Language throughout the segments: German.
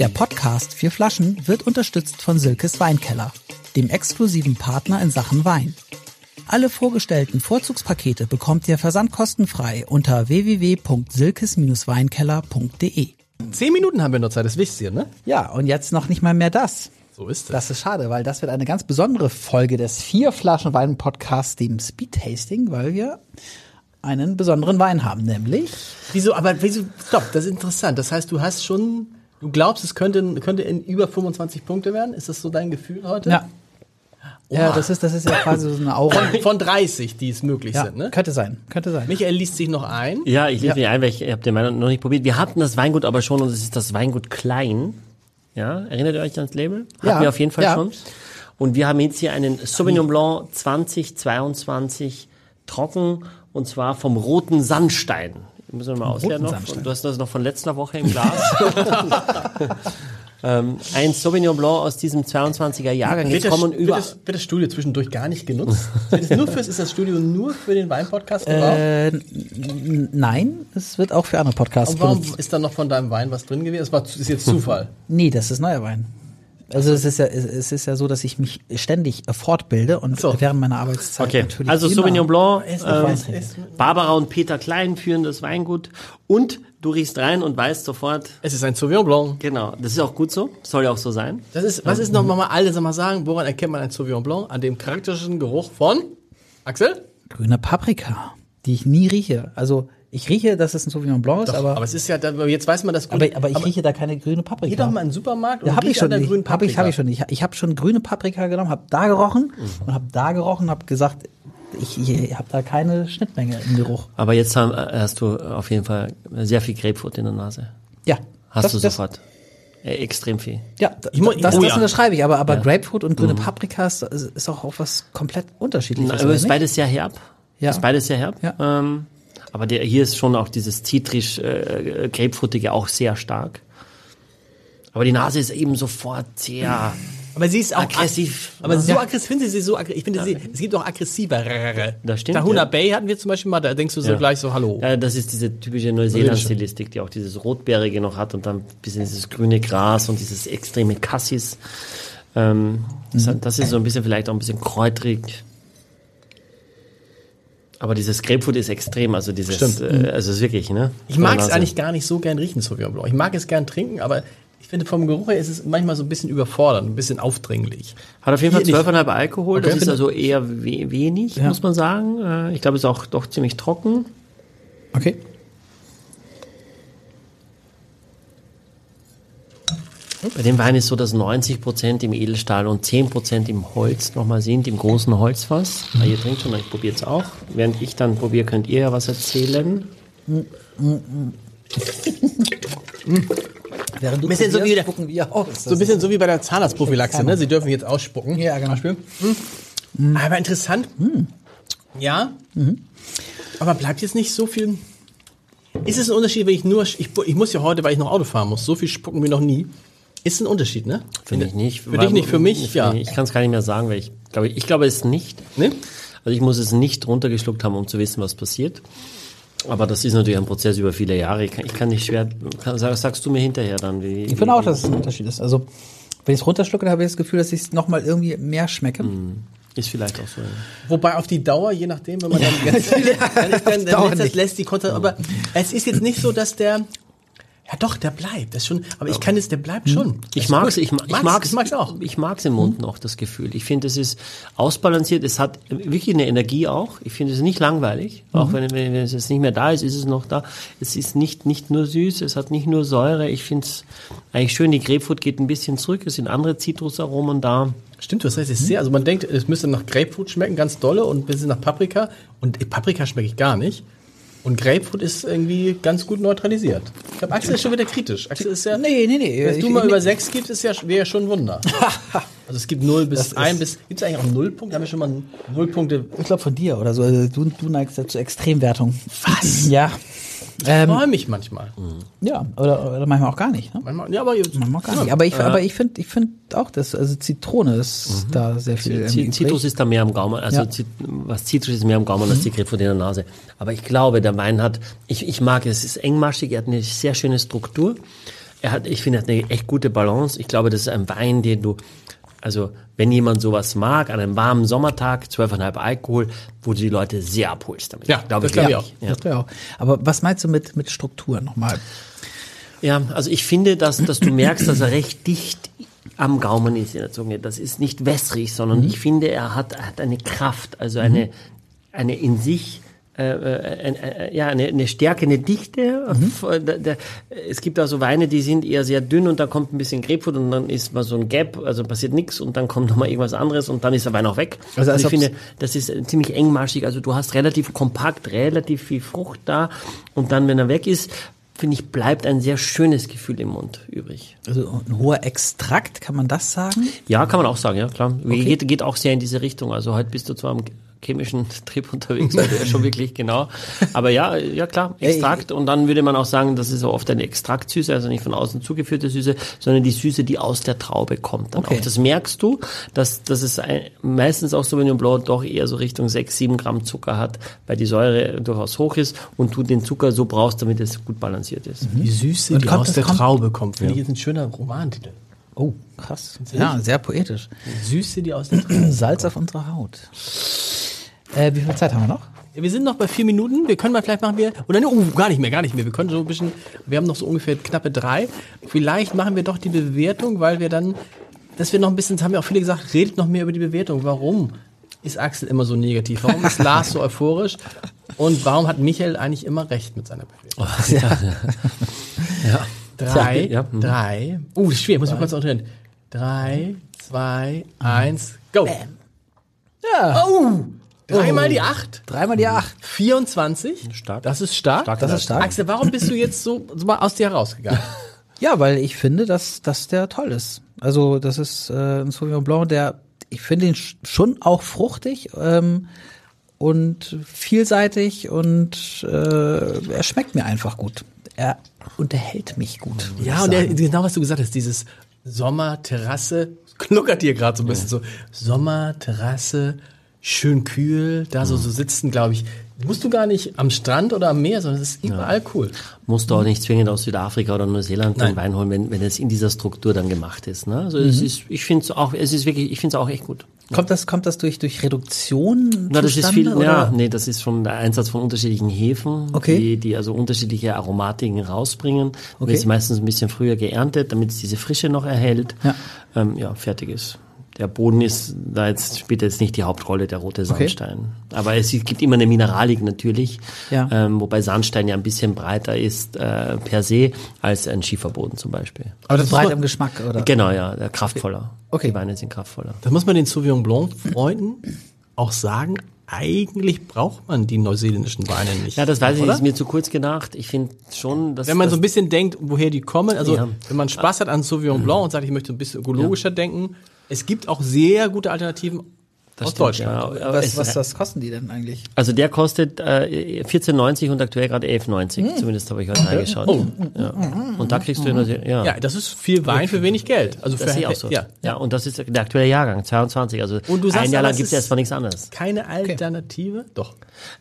Der Podcast Vier Flaschen wird unterstützt von Silkes Weinkeller, dem exklusiven Partner in Sachen Wein. Alle vorgestellten Vorzugspakete bekommt ihr versandkostenfrei unter www.silkes-weinkeller.de. Zehn Minuten haben wir noch Zeit, das wisst ihr, ne? Ja, und jetzt noch nicht mal mehr das. So ist es. Das ist schade, weil das wird eine ganz besondere Folge des Vier Flaschen Wein Podcasts, dem Speed Tasting, weil wir einen besonderen Wein haben, nämlich Wieso, aber wieso, stopp, das ist interessant. Das heißt, du hast schon, du glaubst, es könnte, könnte in über 25 Punkte werden? Ist das so dein Gefühl heute? ja. Ja, das ist das ist ja quasi so eine Aura. Von 30, die es möglich Ja, sind, ne? könnte sein, könnte sein. Michael liest sich noch ein. Ja, ich lese mich ein, weil ich habe den Wein noch nicht probiert. Wir hatten das Weingut aber schon und es ist das Weingut Klein. Ja, erinnert ihr euch ans Label? Hatten Ja, wir auf jeden Fall ja. schon. Und wir haben jetzt hier einen Sauvignon Blanc 2022 trocken und zwar vom roten Sandstein. Müssen wir mal ausleeren noch. Und du hast das noch von letzter Woche im Glas. ähm, ein Sauvignon Blanc aus diesem 22er Jahrgang. Wird Jetzt das, kommen wird, über. das, wird das Studio zwischendurch gar nicht genutzt? Wird es nur fürs, ist das Studio nur für den Weinpodcast? Äh, nein, es wird auch für andere Podcasts Und warum benutzt. ist da noch von deinem Wein was drin gewesen? Das war, ist jetzt Zufall. Nee, das ist neuer Wein. Also es ist ja es ist ja so, dass ich mich ständig äh, fortbilde und So. während meiner Arbeitszeit Okay, natürlich also Sauvignon Blanc, drin. Barbara und Peter Klein führen das Weingut und du riechst rein und weißt sofort, Es ist ein Sauvignon Blanc. genau, das ist auch gut so, soll ja auch so sein. Das ist, was ist noch mal alle sag mal sagen, woran erkennt man ein Sauvignon Blanc? An dem charakterischen Geruch von Axel? grüne Paprika, die ich nie rieche. Also ich rieche, dass es ein Sauvignon Blanc ist, aber Aber es ist ja, da- jetzt weiß man das gut. aber, aber ich rieche da keine grüne Paprika. Geh doch mal in den Supermarkt Ja, habe ich schon an der nicht. grünen Habe ich, Paprika. habe ich schon nicht. Ich habe schon grüne Paprika genommen, habe da gerochen Mhm. und habe da gerochen, habe gesagt, ich, ich habe da keine Schnittmenge im Geruch. Aber jetzt haben, hast du auf jeden Fall sehr viel Grapefruit in der Nase. Ja, Hast das, du das, sofort. Äh, extrem viel. Ja, Ich mu- das, oh das ja. unterschreibe ich, aber, aber Grapefruit und grüne Paprika ist, ist auch, auch was komplett unterschiedliches. Aber oder es ist beides sehr herb. Ja. Ist beides sehr herb. Ja. Ähm, aber der, hier ist schon auch dieses zitrisch äh, grapefruitige auch sehr stark. Aber die Nase ist eben sofort sehr Aber sie ist auch aggressiv. Aber so aggressiv, finde sie so aggressiv. Ich finde sie, es gibt auch aggressiver. Das stimmt, Tahuna ja. Bay hatten wir zum Beispiel mal, da denkst du so Ja. gleich so, hallo. Ja, das ist diese typische Neuseeland-Stilistik, die auch dieses Rotbeerige noch hat und dann ein bisschen dieses grüne Gras und dieses extreme Cassis. Ähm, das, hat- das ist so ein bisschen vielleicht auch ein bisschen kräutrig. Aber dieses Grapefruit ist extrem, also dieses, Stimmt. äh, also es ist wirklich, ne? Ich mag es eigentlich gar nicht so gern riechen, Sauvignon Blanc. Ich mag es gern trinken, aber ich finde vom Geruch her ist es manchmal so ein bisschen überfordernd, ein bisschen aufdringlich. Hat auf jeden Fall Hier nicht. 12,5 Alkohol, Okay. das ist also eher we wenig, Ja. muss man sagen. Äh, ich glaube, es ist auch doch ziemlich trocken. Okay. Bei dem Wein ist so, dass 90% im Edelstahl und 10% im Holz nochmal sind, im großen Holzfass. Ah, ihr trinkt schon, ich probiere es auch. Während ich dann probiere, könnt ihr ja was erzählen. Während du Bisschen so wie der- gucken wir aus. So ein bisschen so wie bei der Zahnarztprophylaxe, ne? Sie dürfen jetzt ausspucken. Ja, genau. Zum Beispiel. Aber interessant. Ja. Aber bleibt jetzt nicht so viel. Ist es ein Unterschied, wenn ich nur, ich, ich muss ja heute, weil ich noch Auto fahren muss, so viel spucken wie noch nie. Ist ein Unterschied, ne? Finde ich nicht. Für dich nicht, für mich, ja. Ich kann es gar nicht mehr sagen, weil ich glaube, ich glaube es nicht. Ne? Also ich muss es nicht runtergeschluckt haben, um zu wissen, was passiert. Aber das ist natürlich ein Prozess über viele Jahre. Ich kann, ich kann nicht schwer, kann, sag- sagst du mir hinterher dann, wie, Ich finde auch, dass es ein Unterschied ist. Also, wenn ich es runterschlucke, dann habe ich das Gefühl, dass ich es nochmal irgendwie mehr schmecke. ist vielleicht auch so. ja. Wobei auf die Dauer, je nachdem, wenn man dann ganz viele, dann, ist dann, dann lässt, das, lässt die Konter, aber es ist jetzt nicht so, dass der, ja doch, der bleibt, das schon, aber ich kann es, der bleibt schon. Ich Das mag es, ich, ich mag ich mag's auch. Ich mag es im Mund noch, das Gefühl. Ich finde, es ist ausbalanciert. Es hat wirklich eine Energie auch. Ich finde es nicht langweilig. Auch wenn, wenn, wenn es jetzt nicht mehr da ist, ist es noch da. Es ist nicht, nicht nur süß, es hat nicht nur Säure. Ich finde es eigentlich schön. Die Grapefruit geht ein bisschen zurück. Es sind andere Zitrusaromen da. Stimmt, hast recht, es ist sehr, also man denkt, es müsste nach Grapefruit schmecken, ganz dolle und ein bisschen nach Paprika und Paprika schmecke ich gar nicht. Und Grapefruit ist irgendwie ganz gut neutralisiert. Ich glaube, Axel ist schon wieder kritisch. Axel ist ja. Nee, nee, nee. Wenn du mal über sechs gibst, ist ja, wäre ja schon ein Wunder. also es gibt 0 bis 1 bis. Gibt es eigentlich auch Nullpunkte? Haben wir schon mal null Punkte? Ich glaube von dir oder so. Also, du, du neigst ja zur Extremwertung. Was? Ja. Ähm, Freue mich manchmal. ja, oder, oder manchmal auch gar nicht. Ne? Manchmal, ja, aber jetzt, Manchmal auch gar nicht. Aber ich, aber ich finde ich finde auch, dass also Zitrone ist da sehr viel. im Zitrus ist da mehr am Gaumen, also Ja. Was Zitrus ist mehr am Gaumen als die Grapefruit in der Nase. Aber ich glaube, der Wein hat, ich, ich mag es, es ist engmaschig, er hat eine sehr schöne Struktur. er hat, ich finde, er hat eine echt gute Balance. Ich glaube, das ist ein Wein, den du, also wenn jemand sowas mag, an einem warmen Sommertag, 12,5 Alkohol, wo du die Leute sehr abholst damit. Ja, glaube das glaube ich auch. Ja. Das wäre auch. Aber was meinst du mit, mit Struktur nochmal? Ja, also ich finde, dass, dass du merkst, dass er recht dicht am Gaumen ist in der Zunge. Das ist nicht wässrig, sondern ich finde, er hat, er hat eine Kraft, also eine, eine in sich äh, äh, äh, ja, eine, eine Stärke, eine Dichte. Da- da- Es gibt also Weine, die sind eher sehr dünn und da kommt ein bisschen Grapefruit und dann ist mal so ein Gap, also passiert nichts und dann kommt noch mal irgendwas anderes und dann ist der Wein auch weg. Also als und ich finde, das ist äh, ziemlich engmaschig. Also du hast relativ kompakt, relativ viel Frucht da und dann, wenn er weg ist, finde ich, bleibt ein sehr schönes Gefühl im Mund übrig. Also ein hoher Extrakt, kann man das sagen? Ja, kann man auch sagen, ja klar. Geht, geht auch sehr in diese Richtung. Also heute bist du zwar am chemischen Trip unterwegs, also ja schon wirklich genau. Aber ja, ja klar, Extrakt. Und dann würde man auch sagen, das ist so oft eine Extraktsüße, also nicht von außen zugeführte Süße, sondern die Süße, die aus der Traube kommt. Dann Okay. auch. Das merkst du, dass, dass es ein, meistens auch Sauvignon Blanc doch eher so Richtung 6, 7 Gramm Zucker hat, weil die Säure durchaus hoch ist und du den Zucker so brauchst, damit es gut balanciert ist. Die Süße, Und die kommt aus das- der kommt- Traube kommt. Finde ich jetzt ein schöner Romantitel. Oh, krass. Ja, sehr poetisch. Süße, die aus der Traube. Salz auf unserer Haut. Äh, wie viel Zeit haben wir noch? Ja, wir sind noch bei vier Minuten. Wir können mal vielleicht machen wir oder ne, uh, gar nicht mehr, gar nicht mehr. Wir können so ein bisschen. Wir haben noch so ungefähr knappe drei. Vielleicht machen wir doch die Bewertung, weil wir dann, dass wir noch ein bisschen. Das haben ja auch viele gesagt. Redet noch mehr über die Bewertung. Warum ist Axel immer so negativ? Warum ist Lars so euphorisch? Und warum hat Michael eigentlich immer recht mit seiner Bewertung? Ja. Drei, Ja, mhm. drei. Uh, das ist schwer. Ich muss mal kurz konzentrieren. Drei, zwei, eins, go. Ja. Oh, dreimal die acht. Dreimal die acht. 24. Stark. Das ist stark. Starke Das ist stark. Axel, warum bist du jetzt so, so mal aus dir herausgegangen? Ja, weil ich finde, dass, dass der toll ist. Also das ist äh, ein Sauvignon Blanc, der, ich finde ihn sch- schon auch fruchtig ähm, und vielseitig und äh, er schmeckt mir einfach gut. Er unterhält mich gut. ja, und der, genau was du gesagt hast, dieses Sommerterrasse, knuckert dir gerade so ein bisschen so. Sommerterrasse, schön kühl, da so, so sitzen, glaube ich. Musst du gar nicht am Strand oder am Meer, sondern es ist überall cool. musst du auch nicht zwingend aus Südafrika oder Neuseeland Nein. den Wein holen, wenn, wenn es in dieser Struktur dann gemacht ist. Ne? Also Mhm. es ist, ich finde es auch, es ist wirklich, ich finde es auch echt gut. Kommt das, kommt das durch, durch Reduktion? Na, das ist viel, oder? ja, nee, das ist vom Einsatz von unterschiedlichen Hefen, Okay. die, die also unterschiedliche Aromatiken rausbringen. Okay. wird meistens ein bisschen früher geerntet, damit es diese Frische noch erhält. Ja. Ähm, ja, fertig ist. Der Boden ist da jetzt spielt jetzt nicht die Hauptrolle, der rote Sandstein. Aber es gibt immer eine Mineralik natürlich, Ja. ähm, wobei Sandstein ja ein bisschen breiter ist äh, per se als ein Schieferboden zum Beispiel. Aber das, muss Breit man, im Geschmack, oder? Genau, ja, kraftvoller. Okay. Die Weine sind kraftvoller. das muss man den Sauvignon Blanc Freunden auch sagen. Eigentlich braucht man die neuseeländischen Weine nicht. Ja, das weiß ich, oder? ist mir zu kurz gedacht. Ich finde schon, dass Wenn man dass- so ein bisschen denkt, woher die kommen, also Ja. wenn man Spaß hat an Sauvignon Blanc und sagt, ich möchte ein bisschen ökologischer denken, es gibt auch sehr gute Alternativen aus stimmt, Deutschland. ja. Was, was, was kosten die denn eigentlich? Also der kostet äh, 14,90 und aktuell gerade 11,90. Zumindest habe ich heute reingeschaut. Oh. Ja. Und da kriegst du ja, ja. Ja, das ist viel Wein für wenig Geld. Also das für sehe ich auch so. ja. Ja. und das ist der aktuelle Jahrgang, 22. Also Und du sagst ein Jahr lang es gibt es erstmal nichts anderes. Keine Alternative? Doch.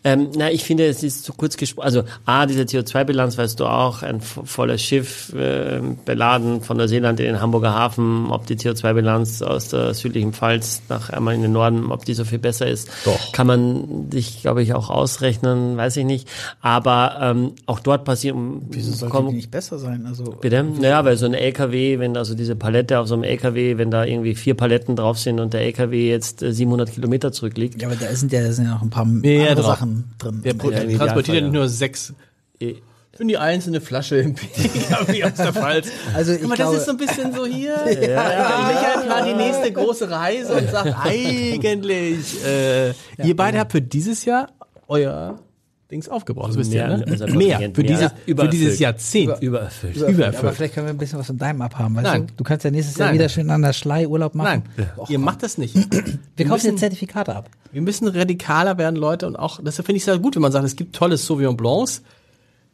Ähm, na, ich finde, es ist zu kurz gesprochen. Also A, diese CO2-Bilanz, weißt du auch, ein vo- volles Schiff äh, beladen von Neuseeland in den Hamburger Hafen, ob die CO2-Bilanz aus der südlichen Pfalz nach einmal in den Norden, ob die so viel besser ist, Doch. kann man sich, glaube ich, auch ausrechnen, weiß ich nicht. Aber ähm, auch dort passieren. Wieso sollte kommen- die nicht besser sein? Also Bitte? Naja, weil so ein LKW, wenn also diese Palette auf so einem LKW, wenn da irgendwie vier Paletten drauf sind und der LKW jetzt äh, 700 Kilometer zurückliegt, ja, aber da sind ja, da sind ja noch ein paar Mehr andere drauf. Sachen drin. Der Ja, im transportiert ja nicht ja. nur sechs. Für die einzelne Flasche im PKW aus der Pfalz. Also ich Guck mal, glaube- das ist so ein bisschen so hier. ja, Michael plant die nächste große Reise und sagt eigentlich, äh, ihr beide habt für dieses Jahr euer Dings aufgebraucht. Das wisst ihr, Mehr, ne? unser Mehr. Für dieses, Ja, für übererfüllt. dieses Jahrzehnt. übererfüllt. Übererfüllt. Aber vielleicht können wir ein bisschen was von deinem abhaben. Weißt Nein. Du? du kannst ja nächstes Jahr Nein. wieder schön an der Schlei Urlaub Nein, machen. ihr macht das nicht. Wir kaufen müssen- jetzt Zertifikate ab. Wir müssen radikaler werden, Leute, und auch, deshalb finde ich es ja gut, wenn man sagt, es gibt tolle Sauvignon Blancs.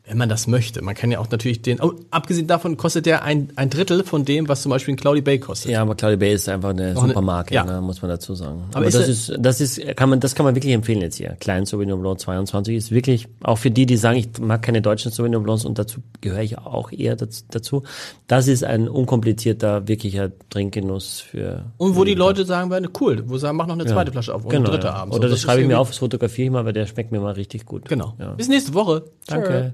Wenn man das möchte. Man kann ja auch natürlich den, oh, abgesehen davon kostet der ein, ein Drittel von dem, was zum Beispiel ein Cloudy Bay kostet. Ja, aber Cloudy Bay ist einfach eine eine- Supermarke, ja. ne, muss man dazu sagen. Aber Aber, ist das ist, das ist, kann man, das kann man wirklich empfehlen jetzt hier. Klein Sauvignon Blanc 22 ist wirklich, auch für die, die sagen, ich mag keine deutschen Sauvignon Blancs und dazu gehöre ich auch eher daz- dazu. Das ist ein unkomplizierter, wirklicher Trinkgenuss für. Und wo die Leute sagen werden, cool, wo sagen, mach noch eine zweite Flasche auf und genau, eine dritte ja. abends. Oder das, ist schreibe ich mir auf, das fotografiere ich mal, weil der schmeckt mir mal richtig gut. Genau. Ja. Bis nächste Woche. Danke.